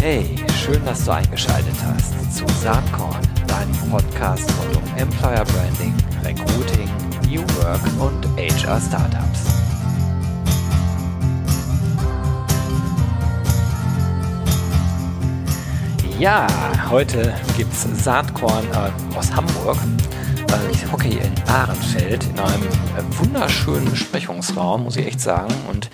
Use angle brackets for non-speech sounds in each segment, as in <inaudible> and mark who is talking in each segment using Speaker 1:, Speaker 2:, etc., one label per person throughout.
Speaker 1: Hey, schön, dass du eingeschaltet hast zu Saatkorn, deinem Podcast rund um Employer Branding, Recruiting, New Work und HR Startups. Ja, heute gibt es Saatkorn äh, aus Hamburg. Äh, ich hocke hier in Ahrenfeld in einem äh, wunderschönen Besprechungsraum, muss ich echt sagen. Und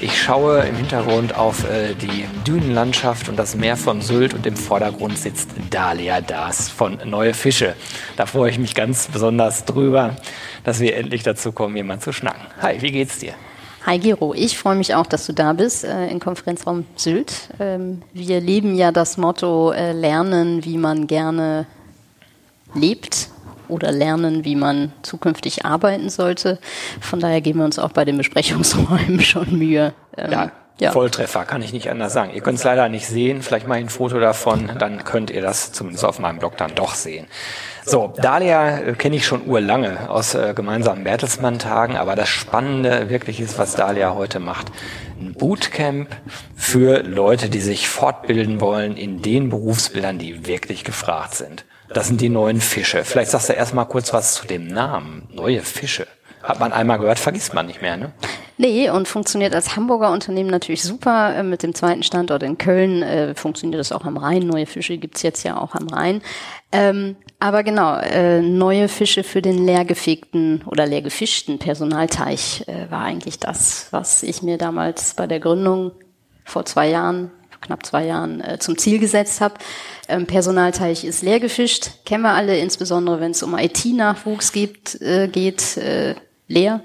Speaker 1: ich schaue im Hintergrund auf äh, die Dünenlandschaft und das Meer von Sylt und im Vordergrund sitzt Dalia Das von Neue Fische. Da freue ich mich ganz besonders drüber, dass wir endlich dazu kommen, jemand zu schnacken. Hi, wie geht's dir?
Speaker 2: Hi Gero, ich freue mich auch, dass du da bist äh, im Konferenzraum Sylt. Ähm, wir leben ja das Motto äh, Lernen, wie man gerne lebt oder lernen, wie man zukünftig arbeiten sollte. Von daher geben wir uns auch bei den Besprechungsräumen <laughs> schon Mühe.
Speaker 1: Ähm, ja. Ja. Volltreffer, kann ich nicht anders sagen. Ihr könnt es leider nicht sehen, vielleicht ich ein Foto davon, dann könnt ihr das zumindest auf meinem Blog dann doch sehen. So, Dalia äh, kenne ich schon urlange aus äh, gemeinsamen Bertelsmann-Tagen, aber das Spannende wirklich ist, was Dalia heute macht. Ein Bootcamp für Leute, die sich fortbilden wollen in den Berufsbildern, die wirklich gefragt sind. Das sind die neuen Fische. Vielleicht sagst du erstmal kurz was zu dem Namen. Neue Fische. Hat man einmal gehört, vergisst man nicht mehr, ne?
Speaker 2: Nee, und funktioniert als Hamburger Unternehmen natürlich super. Äh, mit dem zweiten Standort in Köln äh, funktioniert das auch am Rhein. Neue Fische gibt's jetzt ja auch am Rhein. Ähm, aber genau, äh, neue Fische für den leergefegten oder leergefischten Personalteich äh, war eigentlich das, was ich mir damals bei der Gründung vor zwei Jahren knapp zwei Jahren äh, zum Ziel gesetzt habe. Ähm, Personalteich ist leer gefischt, kennen wir alle, insbesondere wenn es um IT-Nachwuchs geht, äh, geht äh, leer.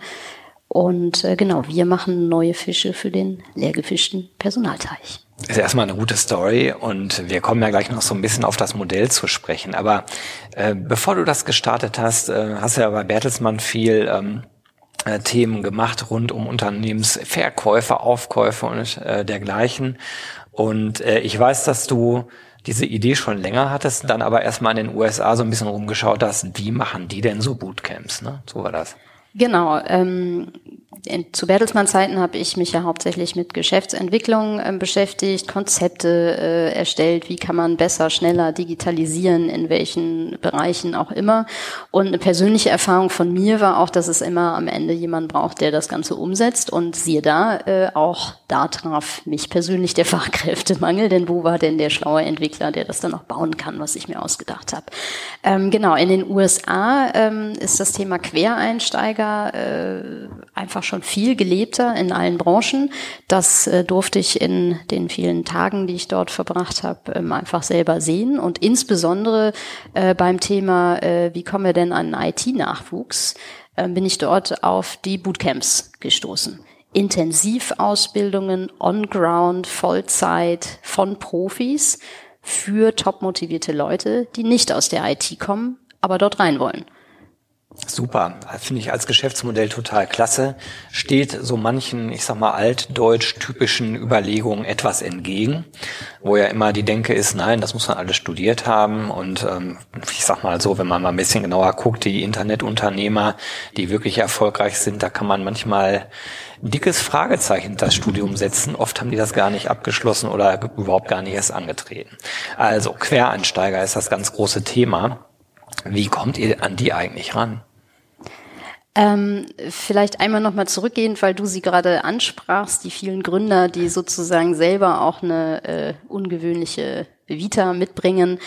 Speaker 2: Und äh, genau, wir machen neue Fische für den leer gefischten Personalteich.
Speaker 1: Ist erstmal eine gute Story und wir kommen ja gleich noch so ein bisschen auf das Modell zu sprechen. Aber äh, bevor du das gestartet hast, äh, hast du ja bei Bertelsmann viel ähm, äh, Themen gemacht rund um Unternehmensverkäufe, Aufkäufe und äh, dergleichen. Und äh, ich weiß, dass du diese Idee schon länger hattest, dann aber erstmal in den USA so ein bisschen rumgeschaut hast, wie machen die denn so Bootcamps, ne? So war das.
Speaker 2: Genau. Ähm, in, zu Bertelsmann-Zeiten habe ich mich ja hauptsächlich mit Geschäftsentwicklung äh, beschäftigt, Konzepte äh, erstellt, wie kann man besser, schneller digitalisieren, in welchen Bereichen auch immer. Und eine persönliche Erfahrung von mir war auch, dass es immer am Ende jemand braucht, der das Ganze umsetzt. Und siehe da, äh, auch da traf mich persönlich der <laughs> Fachkräftemangel, denn wo war denn der schlaue Entwickler, der das dann auch bauen kann, was ich mir ausgedacht habe. Ähm, genau, in den USA ähm, ist das Thema Quereinsteiger äh, einfach schon viel gelebter in allen Branchen. Das äh, durfte ich in den vielen Tagen, die ich dort verbracht habe, ähm, einfach selber sehen. Und insbesondere äh, beim Thema, äh, wie kommen wir denn an IT-Nachwuchs, äh, bin ich dort auf die Bootcamps gestoßen. Intensivausbildungen on-ground, Vollzeit von Profis für top motivierte Leute, die nicht aus der IT kommen, aber dort rein wollen.
Speaker 1: Super, finde ich als Geschäftsmodell total klasse. Steht so manchen, ich sag mal, altdeutsch typischen Überlegungen etwas entgegen, wo ja immer die Denke ist, nein, das muss man alles studiert haben. Und ähm, ich sag mal so, wenn man mal ein bisschen genauer guckt, die Internetunternehmer, die wirklich erfolgreich sind, da kann man manchmal dickes Fragezeichen das Studium setzen. Oft haben die das gar nicht abgeschlossen oder überhaupt gar nicht erst angetreten. Also Quereinsteiger ist das ganz große Thema. Wie kommt ihr an die eigentlich ran?
Speaker 2: Ähm, vielleicht einmal nochmal zurückgehend, weil du sie gerade ansprachst, die vielen Gründer, die sozusagen selber auch eine äh, ungewöhnliche Vita mitbringen.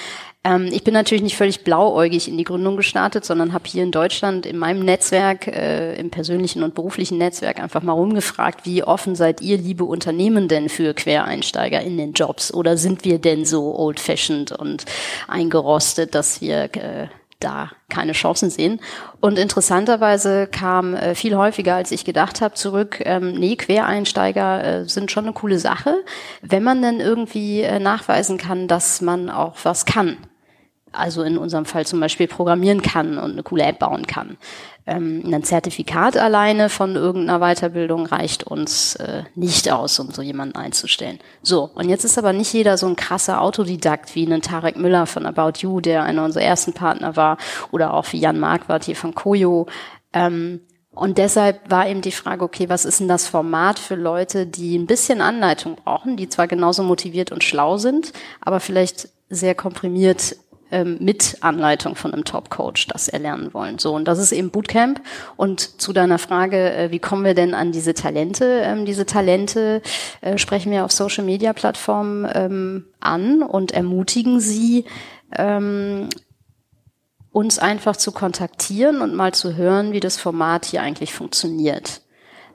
Speaker 2: Ähm, ich bin natürlich nicht völlig blauäugig in die Gründung gestartet, sondern habe hier in Deutschland in meinem Netzwerk, äh, im persönlichen und beruflichen Netzwerk einfach mal rumgefragt, wie offen seid ihr, liebe Unternehmen, denn für Quereinsteiger in den Jobs? Oder sind wir denn so old-fashioned und eingerostet, dass wir äh, da keine Chancen sehen. Und interessanterweise kam äh, viel häufiger, als ich gedacht habe, zurück, ähm, nee, Quereinsteiger äh, sind schon eine coole Sache, wenn man dann irgendwie äh, nachweisen kann, dass man auch was kann also in unserem Fall zum Beispiel programmieren kann und eine coole App bauen kann. Ähm, ein Zertifikat alleine von irgendeiner Weiterbildung reicht uns äh, nicht aus, um so jemanden einzustellen. So, und jetzt ist aber nicht jeder so ein krasser Autodidakt wie ein Tarek Müller von About You, der einer unserer ersten Partner war, oder auch wie Jan Marquardt hier von Koyo. Ähm, Und deshalb war eben die Frage, okay, was ist denn das Format für Leute, die ein bisschen Anleitung brauchen, die zwar genauso motiviert und schlau sind, aber vielleicht sehr komprimiert ähm, mit Anleitung von einem Top-Coach das erlernen wollen. So, und das ist eben Bootcamp. Und zu deiner Frage, äh, wie kommen wir denn an diese Talente? Ähm, diese Talente äh, sprechen wir auf Social-Media-Plattformen ähm, an und ermutigen sie, uns einfach zu kontaktieren und mal zu hören, wie das Format hier eigentlich funktioniert.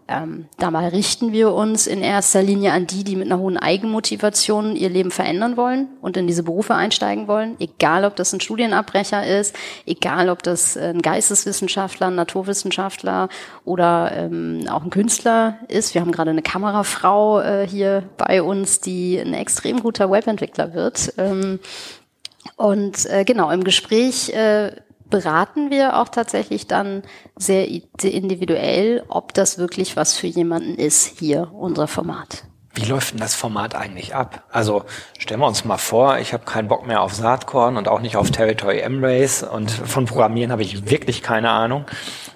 Speaker 2: Ähm, dabei richten wir uns in erster Linie an die, die mit einer hohen Eigenmotivation ihr Leben verändern wollen und in diese Berufe einsteigen wollen, egal ob das ein Studienabbrecher ist, egal ob das ein Geisteswissenschaftler, ein Naturwissenschaftler oder ähm, auch ein Künstler ist. Wir haben gerade eine Kamerafrau äh, hier bei uns, die ein extrem guter Webentwickler wird. Ähm, und äh, genau, im Gespräch äh, beraten wir auch tatsächlich dann sehr individuell, ob das wirklich was für jemanden ist, hier unser Format.
Speaker 1: Wie läuft denn das Format eigentlich ab? Also stellen wir uns mal vor, ich habe keinen Bock mehr auf Saatkorn und auch nicht auf Territory M-Race und von Programmieren habe ich wirklich keine Ahnung.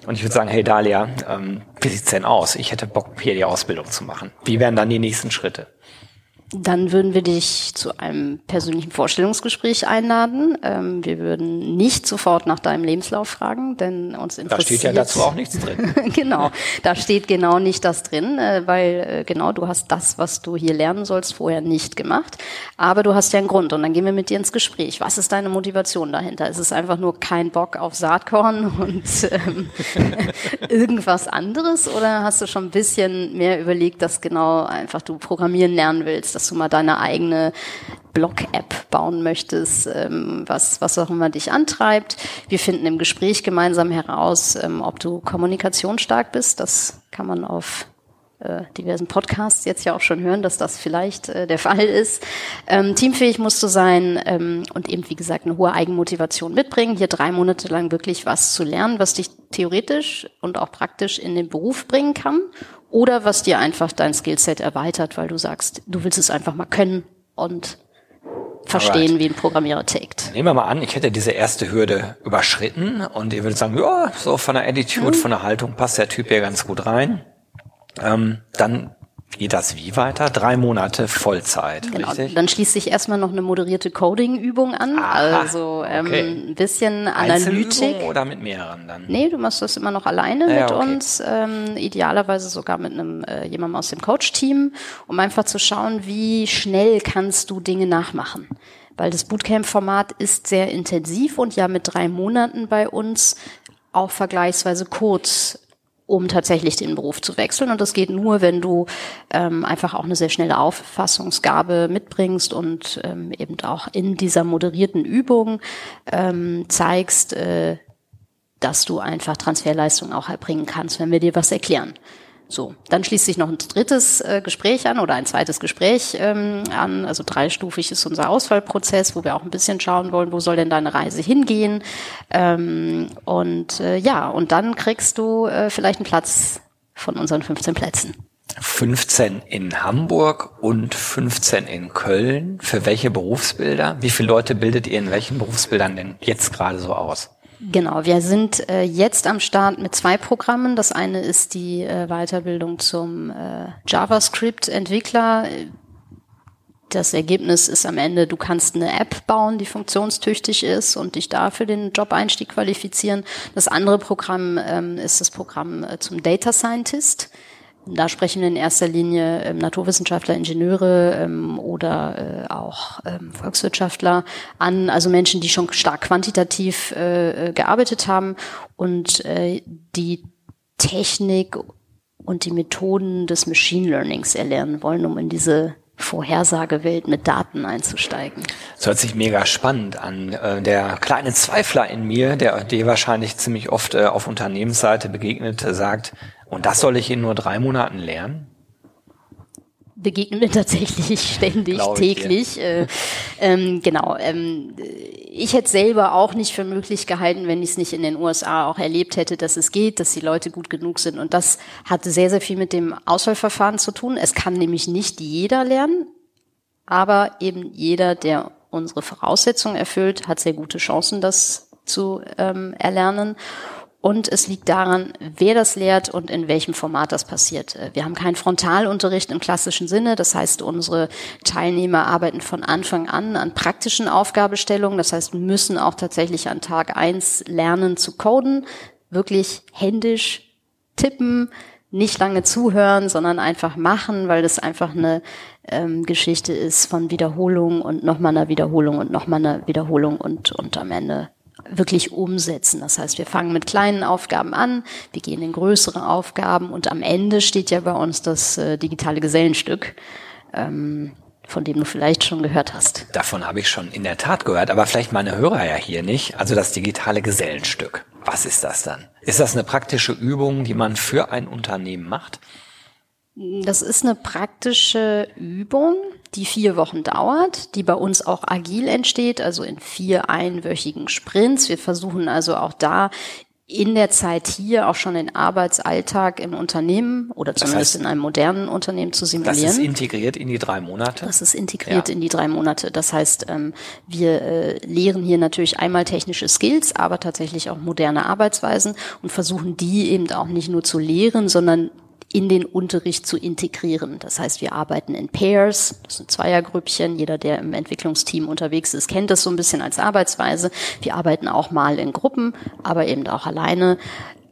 Speaker 1: Und ich würde sagen, hey Dalia, ähm, wie sieht's denn aus? Ich hätte Bock, hier die Ausbildung zu machen. Wie wären dann die nächsten Schritte?
Speaker 2: Dann würden wir dich zu einem persönlichen Vorstellungsgespräch einladen. Ähm, wir würden nicht sofort nach deinem Lebenslauf fragen, denn uns interessiert. Da
Speaker 1: steht ja dazu auch nichts drin. <laughs>
Speaker 2: genau, da steht genau nicht das drin, äh, weil äh, genau du hast das, was du hier lernen sollst, vorher nicht gemacht. Aber du hast ja einen Grund und dann gehen wir mit dir ins Gespräch. Was ist deine Motivation dahinter? Ist es einfach nur kein Bock auf Saatkorn <laughs> und ähm, <laughs> irgendwas anderes oder hast du schon ein bisschen mehr überlegt, dass genau einfach du programmieren lernen willst? Dass du mal deine eigene Blog-App bauen möchtest, ähm, was, was auch immer dich antreibt. Wir finden im Gespräch gemeinsam heraus, ähm, ob du kommunikationsstark bist. Das kann man auf äh, diversen Podcasts jetzt ja auch schon hören, dass das vielleicht äh, der Fall ist. Ähm, teamfähig musst du sein ähm, und eben, wie gesagt, eine hohe Eigenmotivation mitbringen. Hier drei Monate lang wirklich was zu lernen, was dich theoretisch und auch praktisch in den Beruf bringen kann oder was dir einfach dein Skillset erweitert, weil du sagst, du willst es einfach mal können und verstehen, Alright. wie ein Programmierer tickt.
Speaker 1: Nehmen wir mal an, ich hätte diese erste Hürde überschritten und ihr würdet sagen, ja, so von der Attitude, mhm. von der Haltung passt der Typ hier ganz gut rein. Ähm, dann geht das wie weiter? Drei Monate Vollzeit, genau. richtig?
Speaker 2: Dann schließt sich erstmal noch eine moderierte Coding-Übung an. Aha, also ähm, okay. ein bisschen Analytik.
Speaker 1: oder mit mehreren dann?
Speaker 2: Nee, du machst das immer noch alleine ja, mit okay. uns. Ähm, idealerweise sogar mit einem äh, jemandem aus dem Coach-Team, um einfach zu schauen, wie schnell kannst du Dinge nachmachen. Weil das Bootcamp-Format ist sehr intensiv und ja mit drei Monaten bei uns auch vergleichsweise kurz um tatsächlich den Beruf zu wechseln. Und das geht nur, wenn du ähm, einfach auch eine sehr schnelle Auffassungsgabe mitbringst und ähm, eben auch in dieser moderierten Übung ähm, zeigst, äh, dass du einfach Transferleistung auch erbringen kannst, wenn wir dir was erklären. So, dann schließt sich noch ein drittes äh, Gespräch an oder ein zweites Gespräch ähm, an. Also dreistufig ist unser Auswahlprozess, wo wir auch ein bisschen schauen wollen, wo soll denn deine Reise hingehen. Ähm, und äh, ja, und dann kriegst du äh, vielleicht einen Platz von unseren 15 Plätzen.
Speaker 1: 15 in Hamburg und 15 in Köln. Für welche Berufsbilder? Wie viele Leute bildet ihr in welchen Berufsbildern denn jetzt gerade so aus?
Speaker 2: Genau, wir sind äh, jetzt am Start mit zwei Programmen. Das eine ist die äh, Weiterbildung zum äh, JavaScript-Entwickler. Das Ergebnis ist am Ende, du kannst eine App bauen, die funktionstüchtig ist und dich da für den Job-Einstieg qualifizieren. Das andere Programm ähm, ist das Programm äh, zum Data Scientist. Da sprechen wir in erster Linie ähm, Naturwissenschaftler, Ingenieure ähm, oder äh, auch ähm, Volkswirtschaftler an, also Menschen, die schon stark quantitativ äh, äh, gearbeitet haben und äh, die Technik und die Methoden des Machine Learnings erlernen wollen, um in diese Vorhersagewelt mit Daten einzusteigen.
Speaker 1: Das hört sich mega spannend an. Äh, der kleine Zweifler in mir, der dir wahrscheinlich ziemlich oft äh, auf Unternehmensseite begegnet, sagt, und das soll ich in nur drei Monaten lernen?
Speaker 2: Begegnen wir <laughs> tatsächlich ständig, täglich. Äh, ähm, genau. Ähm, ich hätte selber auch nicht für möglich gehalten, wenn ich es nicht in den USA auch erlebt hätte, dass es geht, dass die Leute gut genug sind. Und das hat sehr, sehr viel mit dem Auswahlverfahren zu tun. Es kann nämlich nicht jeder lernen, aber eben jeder, der unsere Voraussetzungen erfüllt, hat sehr gute Chancen, das zu ähm, erlernen. Und es liegt daran, wer das lehrt und in welchem Format das passiert. Äh, wir haben keinen Frontalunterricht im klassischen Sinne. Das heißt, unsere Teilnehmer arbeiten von Anfang an an praktischen Aufgabestellungen. Das heißt, müssen auch tatsächlich an Tag eins lernen zu coden, wirklich händisch tippen, nicht lange zuhören, sondern einfach machen, weil das einfach eine ähm, Geschichte ist von Wiederholung und nochmal einer Wiederholung und nochmal einer Wiederholung und, und am Ende wirklich umsetzen. Das heißt, wir fangen mit kleinen Aufgaben an, wir gehen in größere Aufgaben und am Ende steht ja bei uns das äh, digitale Gesellenstück. Ähm, von dem du vielleicht schon gehört hast.
Speaker 1: Davon habe ich schon in der Tat gehört, aber vielleicht meine Hörer ja hier nicht. Also das digitale Gesellenstück. Was ist das dann? Ist das eine praktische Übung, die man für ein Unternehmen macht?
Speaker 2: Das ist eine praktische Übung, die vier Wochen dauert, die bei uns auch agil entsteht, also in vier einwöchigen Sprints. Wir versuchen also auch da in der Zeit hier auch schon den Arbeitsalltag im Unternehmen oder zumindest das heißt, in einem modernen Unternehmen zu simulieren. Das
Speaker 1: ist integriert in die drei Monate?
Speaker 2: Das ist integriert ja. in die drei Monate. Das heißt, ähm, wir äh, lehren hier natürlich einmal technische Skills, aber tatsächlich auch moderne Arbeitsweisen und versuchen die eben auch nicht nur zu lehren, sondern in den Unterricht zu integrieren. Das heißt, wir arbeiten in Pairs, das sind Zweiergrüppchen. Jeder, der im Entwicklungsteam unterwegs ist, kennt das so ein bisschen als Arbeitsweise. Wir arbeiten auch mal in Gruppen, aber eben auch alleine.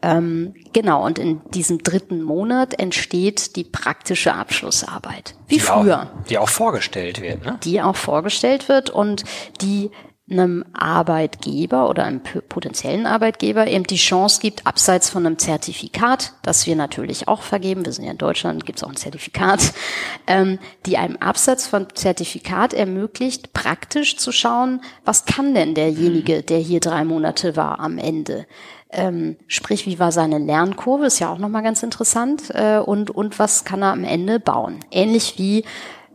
Speaker 2: Ähm, genau, und in diesem dritten Monat entsteht die praktische Abschlussarbeit. Wie die früher.
Speaker 1: Auch, die auch vorgestellt wird, ne?
Speaker 2: Die auch vorgestellt wird und die einem Arbeitgeber oder einem potenziellen Arbeitgeber eben die Chance gibt, abseits von einem Zertifikat, das wir natürlich auch vergeben, wir sind ja in Deutschland, gibt es auch ein Zertifikat, <laughs> ähm, die einem Absatz von Zertifikat ermöglicht, praktisch zu schauen, was kann denn derjenige, der hier drei Monate war, am Ende. Ähm, sprich, wie war seine Lernkurve, ist ja auch nochmal ganz interessant, äh, und, und was kann er am Ende bauen. Ähnlich wie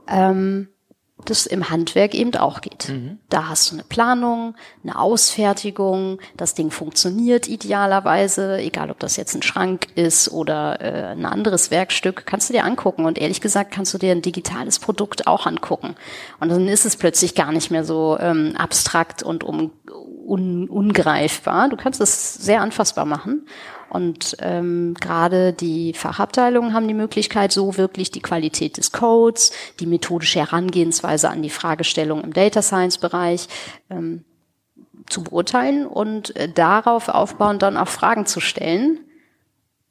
Speaker 2: ähm, das im Handwerk eben auch geht. Mhm. Da hast du eine Planung, eine Ausfertigung, das Ding funktioniert idealerweise, egal ob das jetzt ein Schrank ist oder äh, ein anderes Werkstück, kannst du dir angucken und ehrlich gesagt kannst du dir ein digitales Produkt auch angucken. Und dann ist es plötzlich gar nicht mehr so ähm, abstrakt und um, un, ungreifbar. Du kannst es sehr anfassbar machen und ähm, gerade die Fachabteilungen haben die Möglichkeit, so wirklich die Qualität des Codes, die methodische Herangehensweise an die Fragestellung im Data Science Bereich ähm, zu beurteilen und äh, darauf aufbauen, dann auch Fragen zu stellen.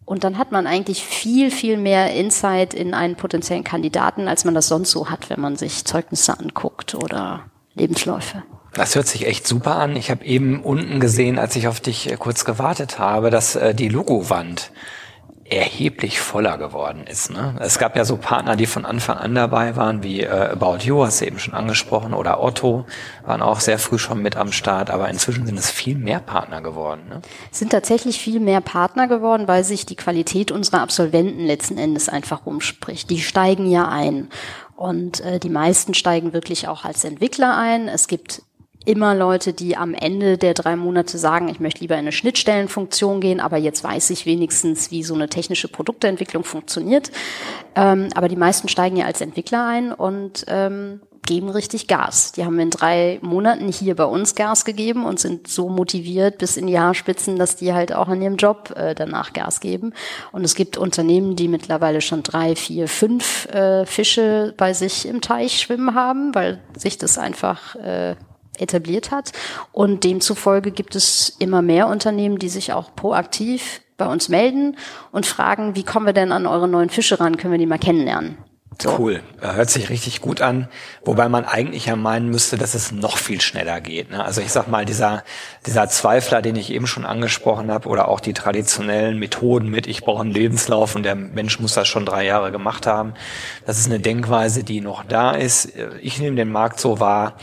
Speaker 2: Und dann hat man eigentlich viel, viel mehr Insight in einen potenziellen Kandidaten, als man das sonst so hat, wenn man sich Zeugnisse anguckt oder Lebensläufe.
Speaker 1: Das hört sich echt super an. Ich habe eben unten gesehen, als ich auf dich äh, kurz gewartet habe, dass äh, die Logowand erheblich voller geworden ist. Ne? Es gab ja so Partner, die von Anfang an dabei waren, wie äh, About You, hast du eben schon angesprochen, oder Otto, waren auch sehr früh schon mit am Start, aber inzwischen sind es viel mehr Partner geworden. Ne?
Speaker 2: Es sind tatsächlich viel mehr Partner geworden, weil sich die Qualität unserer Absolventen letzten Endes einfach rumspricht. Die steigen ja ein. Und äh, die meisten steigen wirklich auch als Entwickler ein. Es gibt immer Leute, die am Ende der drei Monate sagen, ich möchte lieber in eine Schnittstellenfunktion gehen, aber jetzt weiß ich wenigstens, wie so eine technische Produktentwicklung funktioniert. Ähm, aber die meisten steigen ja als Entwickler ein und ähm, geben richtig Gas. Die haben in drei Monaten hier bei uns Gas gegeben und sind so motiviert bis in die Haarspitzen, dass die halt auch an ihrem Job äh, danach Gas geben. Und es gibt Unternehmen, die mittlerweile schon drei, vier, fünf äh, Fische bei sich im Teich schwimmen haben, weil sich das einfach äh, etabliert hat. Und demzufolge gibt es immer mehr Unternehmen, die sich auch proaktiv bei uns melden und fragen, wie kommen wir denn an eure neuen Fische ran? Können wir die mal kennenlernen?
Speaker 1: So. Cool, hört sich richtig gut an. Wobei man eigentlich ja meinen müsste, dass es noch viel schneller geht. Ne? Also ich sag mal, dieser, dieser Zweifler, den ich eben schon angesprochen habe, oder auch die traditionellen Methoden mit, ich brauche einen Lebenslauf und der Mensch muss das schon drei Jahre gemacht haben, das ist eine Denkweise, die noch da ist. Ich nehme den Markt so wahr,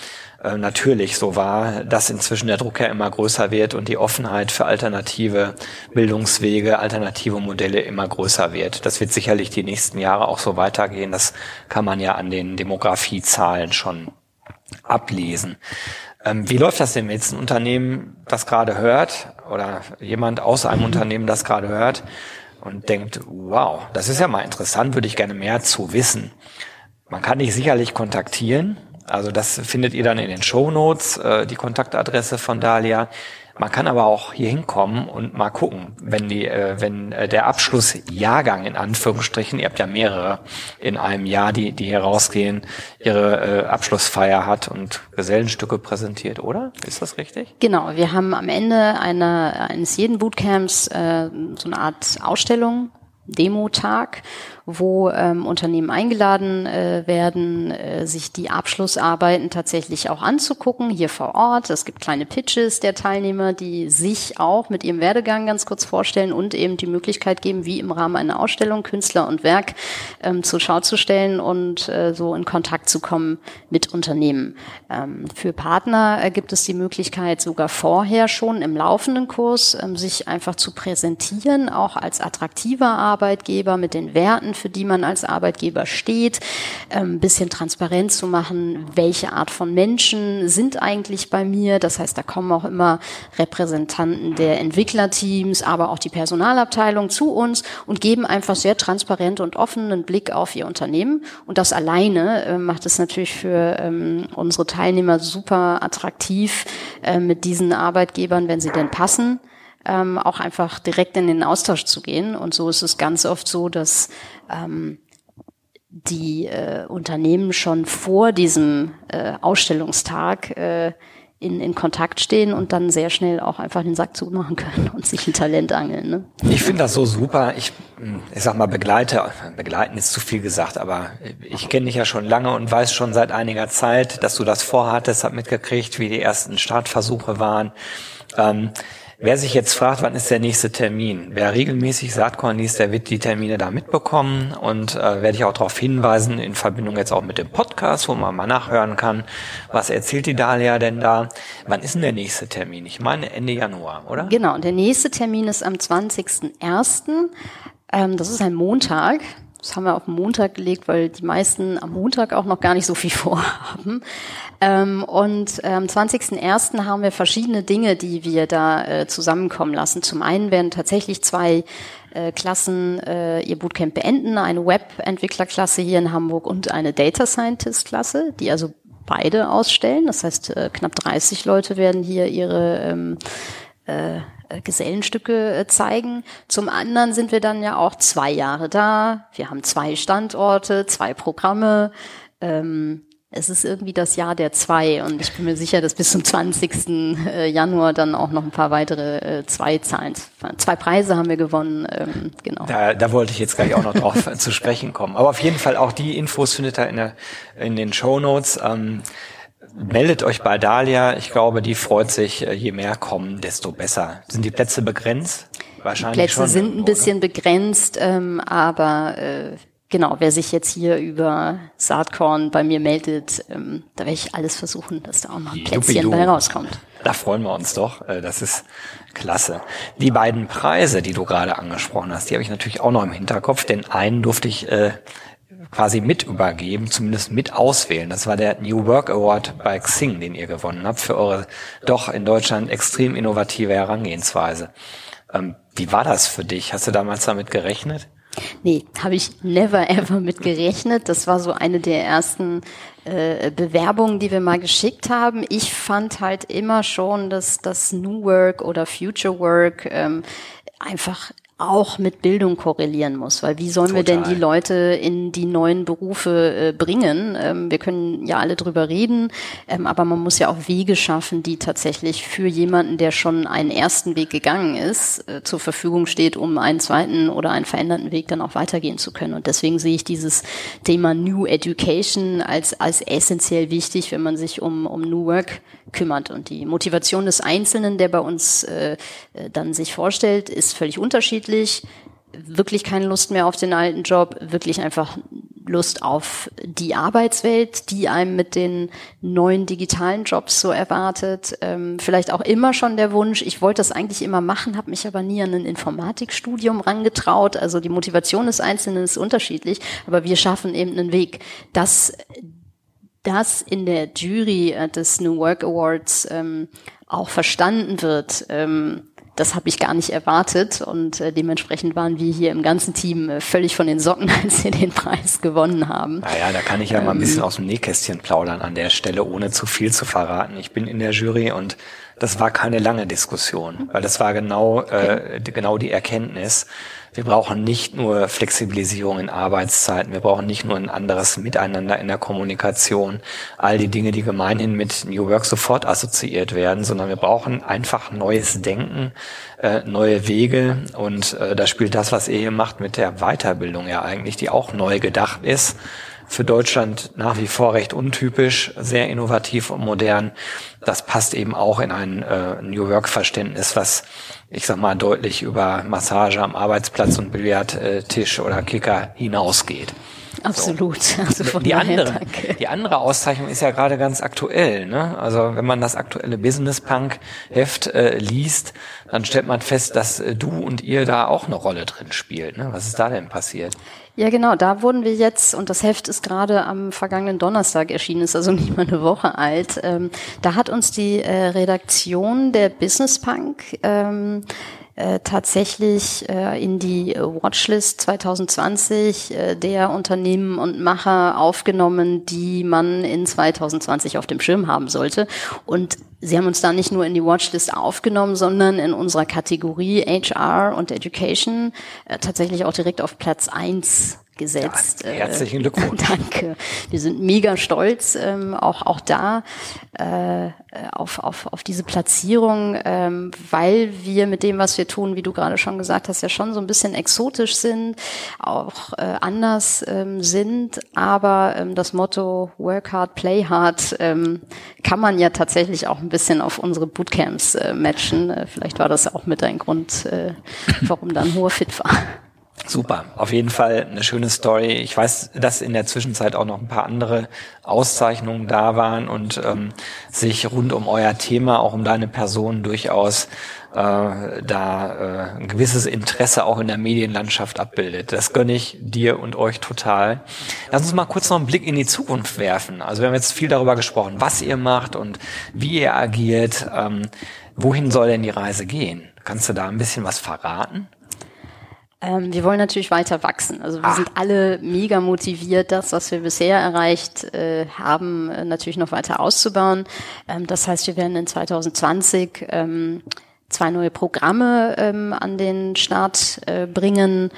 Speaker 1: äh, natürlich so war, dass inzwischen der Druck ja immer größer wird und die Offenheit für alternative Bildungswege, alternative Modelle immer größer wird. Das wird sicherlich die nächsten Jahre auch so weitergehen. Das kann man ja an den Demografiezahlen schon ablesen. Ähm, wie läuft das denn, jetzt ein Unternehmen das gerade hört oder jemand aus einem Unternehmen das gerade hört und denkt, wow, das ist ja mal interessant, würde ich gerne mehr zu wissen. Man kann dich sicherlich kontaktieren also das findet ihr dann in den Show Notes, äh, die Kontaktadresse von Dalia. Man kann aber auch hier hinkommen und mal gucken, wenn die, äh, wenn äh, der Abschlussjahrgang in Anführungsstrichen, ihr habt ja mehrere in einem Jahr, die, die hier rausgehen, ihre äh, Abschlussfeier hat und Gesellenstücke präsentiert, oder? Ist das richtig?
Speaker 2: Genau, wir haben am Ende einer, eines jeden Bootcamps äh, so eine Art Ausstellung Demo-Tag, wo ähm, Unternehmen eingeladen äh, werden, äh, sich die Abschlussarbeiten tatsächlich auch anzugucken, hier vor Ort. Es gibt kleine Pitches der Teilnehmer, die sich auch mit ihrem Werdegang ganz kurz vorstellen und eben die Möglichkeit geben, wie im Rahmen einer Ausstellung Künstler und Werk ähm, zur Schau zu stellen und äh, so in Kontakt zu kommen mit Unternehmen. Ähm, für Partner äh, gibt es die Möglichkeit, sogar vorher schon im laufenden Kurs ähm, sich einfach zu präsentieren, auch als attraktiver Arbeitgeber mit den Werten, für die man als Arbeitgeber steht, ein ähm, bisschen transparent zu machen, welche Art von Menschen sind eigentlich bei mir. Das heißt, da kommen auch immer Repräsentanten der Entwicklerteams, aber auch die Personalabteilung zu uns und geben einfach sehr transparent und offenen Blick auf ihr Unternehmen. Und das alleine äh, macht es natürlich für ähm, unsere Teilnehmer super attraktiv, äh, mit diesen Arbeitgebern, wenn sie denn passen, ähm, auch einfach direkt in den Austausch zu gehen. Und so ist es ganz oft so, dass ähm, die äh, Unternehmen schon vor diesem äh, Ausstellungstag äh, in, in Kontakt stehen und dann sehr schnell auch einfach den Sack zumachen können <laughs> und sich ein Talent angeln. Ne?
Speaker 1: Ich finde das so super. Ich, ich sag mal, begleite, begleiten ist zu viel gesagt, aber ich kenne dich ja schon lange und weiß schon seit einiger Zeit, dass du das vorhattest, hab mitgekriegt, wie die ersten Startversuche waren. Ähm, Wer sich jetzt fragt, wann ist der nächste Termin? Wer regelmäßig Saatkorn liest, der wird die Termine da mitbekommen und äh, werde ich auch darauf hinweisen, in Verbindung jetzt auch mit dem Podcast, wo man mal nachhören kann, was erzählt die Dalia denn da? Wann ist denn der nächste Termin? Ich meine Ende Januar, oder?
Speaker 2: Genau, der nächste Termin ist am 20.01. Ähm, das ist ein Montag. Das haben wir auf den Montag gelegt, weil die meisten am Montag auch noch gar nicht so viel <laughs> vorhaben. Ähm, und am ähm, 20.01. haben wir verschiedene Dinge, die wir da äh, zusammenkommen lassen. Zum einen werden tatsächlich zwei äh, Klassen äh, ihr Bootcamp beenden, eine Web-Entwicklerklasse hier in Hamburg und eine Data Scientist-Klasse, die also beide ausstellen. Das heißt, äh, knapp 30 Leute werden hier ihre ähm, äh, Gesellenstücke äh, zeigen. Zum anderen sind wir dann ja auch zwei Jahre da. Wir haben zwei Standorte, zwei Programme. Ähm, es ist irgendwie das Jahr der zwei und ich bin mir sicher, dass bis zum 20. Äh, Januar dann auch noch ein paar weitere äh, zwei Zahlen. Zwei Preise haben wir gewonnen, ähm,
Speaker 1: genau. Da, da wollte ich jetzt gleich auch noch drauf <laughs> zu sprechen kommen. Aber auf jeden Fall auch die Infos findet ihr in, der, in den Show Notes. Ähm, meldet euch bei Dalia. Ich glaube, die freut sich, äh, je mehr kommen, desto besser. Sind die Plätze begrenzt?
Speaker 2: Wahrscheinlich die Plätze schon sind ein bisschen ne? begrenzt, ähm, aber äh, genau, wer sich jetzt hier über Saatkorn bei mir meldet, ähm, da werde ich alles versuchen, dass da auch noch ein Plätzchen bei rauskommt.
Speaker 1: Da freuen wir uns doch. Äh, das ist klasse. Die beiden Preise, die du gerade angesprochen hast, die habe ich natürlich auch noch im Hinterkopf, denn einen durfte ich äh, quasi mit übergeben, zumindest mit auswählen. Das war der New Work Award bei Xing, den ihr gewonnen habt, für eure doch in Deutschland extrem innovative Herangehensweise. Ähm, wie war das für dich? Hast du damals damit gerechnet?
Speaker 2: Nee, habe ich never ever mit gerechnet. Das war so eine der ersten äh, Bewerbungen, die wir mal geschickt haben. Ich fand halt immer schon, dass das New Work oder Future Work ähm, einfach auch mit Bildung korrelieren muss, weil wie sollen Total. wir denn die Leute in die neuen Berufe äh, bringen? Ähm, wir können ja alle drüber reden, ähm, aber man muss ja auch Wege schaffen, die tatsächlich für jemanden, der schon einen ersten Weg gegangen ist, äh, zur Verfügung steht, um einen zweiten oder einen veränderten Weg dann auch weitergehen zu können. Und deswegen sehe ich dieses Thema New Education als, als essentiell wichtig, wenn man sich um, um New Work kümmert. Und die Motivation des Einzelnen, der bei uns äh, äh, dann sich vorstellt, ist völlig unterschiedlich. Wirklich keine Lust mehr auf den alten Job, wirklich einfach Lust auf die Arbeitswelt, die einem mit den neuen digitalen Jobs so erwartet. Ähm, vielleicht auch immer schon der Wunsch, ich wollte das eigentlich immer machen, habe mich aber nie an ein Informatikstudium rangetraut. Also die Motivation des Einzelnen ist unterschiedlich, aber wir schaffen eben einen Weg, dass das in der Jury äh, des New Work Awards ähm, auch verstanden wird, ähm, das habe ich gar nicht erwartet und äh, dementsprechend waren wir hier im ganzen Team äh, völlig von den Socken, <laughs> als wir den Preis gewonnen haben.
Speaker 1: Naja, da kann ich ja ähm, mal ein bisschen ähm, aus dem Nähkästchen plaudern an der Stelle, ohne zu viel zu verraten. Ich bin in der Jury und das war keine lange Diskussion, weil das war genau, äh, genau die Erkenntnis. Wir brauchen nicht nur Flexibilisierung in Arbeitszeiten, wir brauchen nicht nur ein anderes Miteinander in der Kommunikation, all die Dinge, die gemeinhin mit New Work sofort assoziiert werden, sondern wir brauchen einfach neues Denken, äh, neue Wege und äh, da spielt das, was ihr hier macht mit der Weiterbildung ja eigentlich, die auch neu gedacht ist für Deutschland nach wie vor recht untypisch, sehr innovativ und modern. Das passt eben auch in ein äh, New Work-Verständnis, was ich sag mal deutlich über Massage am Arbeitsplatz und Billardtisch oder Kicker hinausgeht.
Speaker 2: Absolut.
Speaker 1: So. Also die, andere, die andere Auszeichnung ist ja gerade ganz aktuell. Ne? Also wenn man das aktuelle Business Punk Heft äh, liest, dann stellt man fest, dass äh, du und ihr da auch eine Rolle drin spielt. Ne? Was ist da denn passiert?
Speaker 2: Ja, genau. Da wurden wir jetzt, und das Heft ist gerade am vergangenen Donnerstag erschienen, ist also <laughs> nicht mal eine Woche alt. Ähm, da hat uns die äh, Redaktion der Business Punk ähm, äh, tatsächlich äh, in die Watchlist 2020 äh, der Unternehmen und Macher aufgenommen, die man in 2020 auf dem Schirm haben sollte. Und sie haben uns da nicht nur in die Watchlist aufgenommen, sondern in unserer Kategorie HR und Education äh, tatsächlich auch direkt auf Platz eins gesetzt.
Speaker 1: Ja, herzlichen Glückwunsch. <laughs>
Speaker 2: Danke. Wir sind mega stolz, ähm, auch, auch da äh, auf, auf, auf diese Platzierung, ähm, weil wir mit dem, was wir tun, wie du gerade schon gesagt hast, ja schon so ein bisschen exotisch sind, auch äh, anders ähm, sind, aber ähm, das Motto Work hard, play hard ähm, kann man ja tatsächlich auch ein bisschen auf unsere Bootcamps äh, matchen. Äh, vielleicht war das auch mit ein Grund, äh, warum dann hoher Fit war.
Speaker 1: Super, auf jeden Fall eine schöne Story. Ich weiß, dass in der Zwischenzeit auch noch ein paar andere Auszeichnungen da waren und ähm, sich rund um euer Thema, auch um deine Person durchaus äh, da äh, ein gewisses Interesse auch in der Medienlandschaft abbildet. Das gönne ich dir und euch total. Lass uns mal kurz noch einen Blick in die Zukunft werfen. Also wir haben jetzt viel darüber gesprochen, was ihr macht und wie ihr agiert. Ähm, wohin soll denn die Reise gehen? Kannst du da ein bisschen was verraten?
Speaker 2: Ähm, wir wollen natürlich weiter wachsen. Also wir ah. sind alle mega motiviert, das, was wir bisher erreicht äh, haben, äh, natürlich noch weiter auszubauen. Ähm, das heißt, wir werden in 2020 ähm, zwei neue Programme ähm, an den Start äh, bringen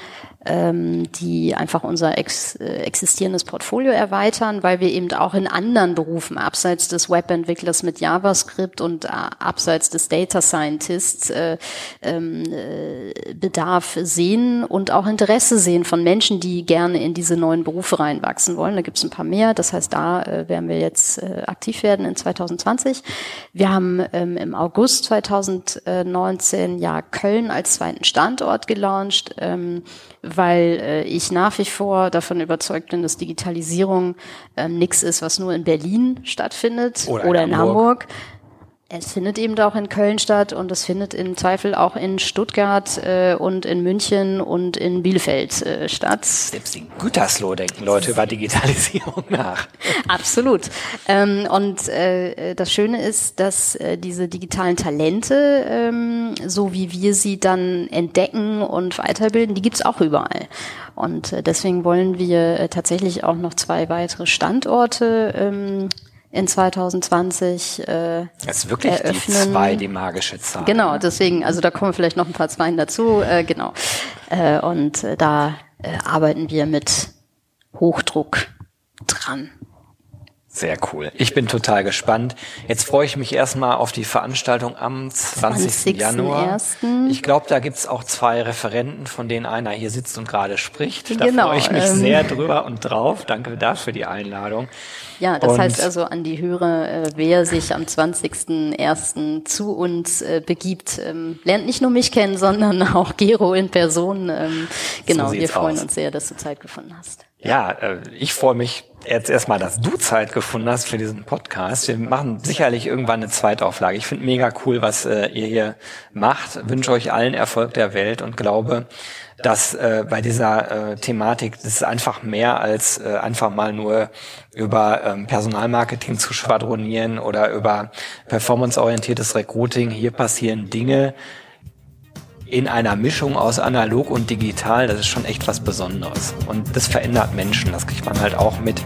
Speaker 2: die einfach unser ex, äh, existierendes Portfolio erweitern, weil wir eben auch in anderen Berufen, abseits des Webentwicklers mit JavaScript und äh, abseits des Data Scientists, äh, ähm, äh, Bedarf sehen und auch Interesse sehen von Menschen, die gerne in diese neuen Berufe reinwachsen wollen. Da gibt es ein paar mehr. Das heißt, da äh, werden wir jetzt äh, aktiv werden in 2020. Wir haben ähm, im August 2019 ja Köln als zweiten Standort gelauncht. Ähm, weil äh, ich nach wie vor davon überzeugt bin, dass Digitalisierung ähm, nichts ist, was nur in Berlin stattfindet oder, oder in Hamburg. Hamburg es findet eben auch in Köln statt und es findet im Zweifel auch in Stuttgart äh, und in München und in Bielefeld äh, statt.
Speaker 1: Selbst in Gütersloh denken Leute über Digitalisierung nach. <laughs>
Speaker 2: Absolut. Ähm, und äh, das Schöne ist, dass äh, diese digitalen Talente, ähm, so wie wir sie dann entdecken und weiterbilden, die gibt's auch überall. Und äh, deswegen wollen wir äh, tatsächlich auch noch zwei weitere Standorte ähm, in 2020 äh,
Speaker 1: Das ist wirklich eröffnen. die zwei, die magische Zahl.
Speaker 2: Genau, deswegen, also da kommen vielleicht noch ein paar Zweien dazu, äh, genau. Äh, und äh, da äh, arbeiten wir mit Hochdruck dran.
Speaker 1: Sehr cool. Ich bin total gespannt. Jetzt freue ich mich erstmal auf die Veranstaltung am 20. 20. Januar. Ich glaube, da gibt's auch zwei Referenten, von denen einer hier sitzt und gerade spricht. Da genau, freue ich mich ähm, sehr drüber und drauf. Danke dafür die Einladung.
Speaker 2: Ja, das und heißt also an die Hörer, äh, wer sich am 20.01. zu uns äh, begibt, ähm, lernt nicht nur mich kennen, sondern <laughs> auch Gero in Person. Ähm, genau, so wir freuen aus. uns sehr, dass du Zeit gefunden hast.
Speaker 1: Ja, äh, ich freue mich jetzt erstmal, dass du Zeit gefunden hast für diesen Podcast. Wir machen sicherlich irgendwann eine Zweitauflage. Ich finde mega cool, was äh, ihr hier macht. Wünsche euch allen Erfolg der Welt und glaube, dass äh, bei dieser Thematik das ist einfach mehr als einfach mal nur über ähm, Personalmarketing zu schwadronieren oder über performanceorientiertes Recruiting. Hier passieren Dinge, in einer Mischung aus analog und digital, das ist schon echt was Besonderes. Und das verändert Menschen. Das kriegt man halt auch mit,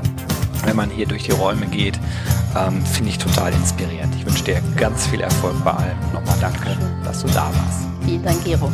Speaker 1: wenn man hier durch die Räume geht. ähm, finde ich total inspirierend. Ich wünsche dir ganz viel Erfolg bei allem. Nochmal danke, dass du da warst.
Speaker 2: Vielen Dank, Gero.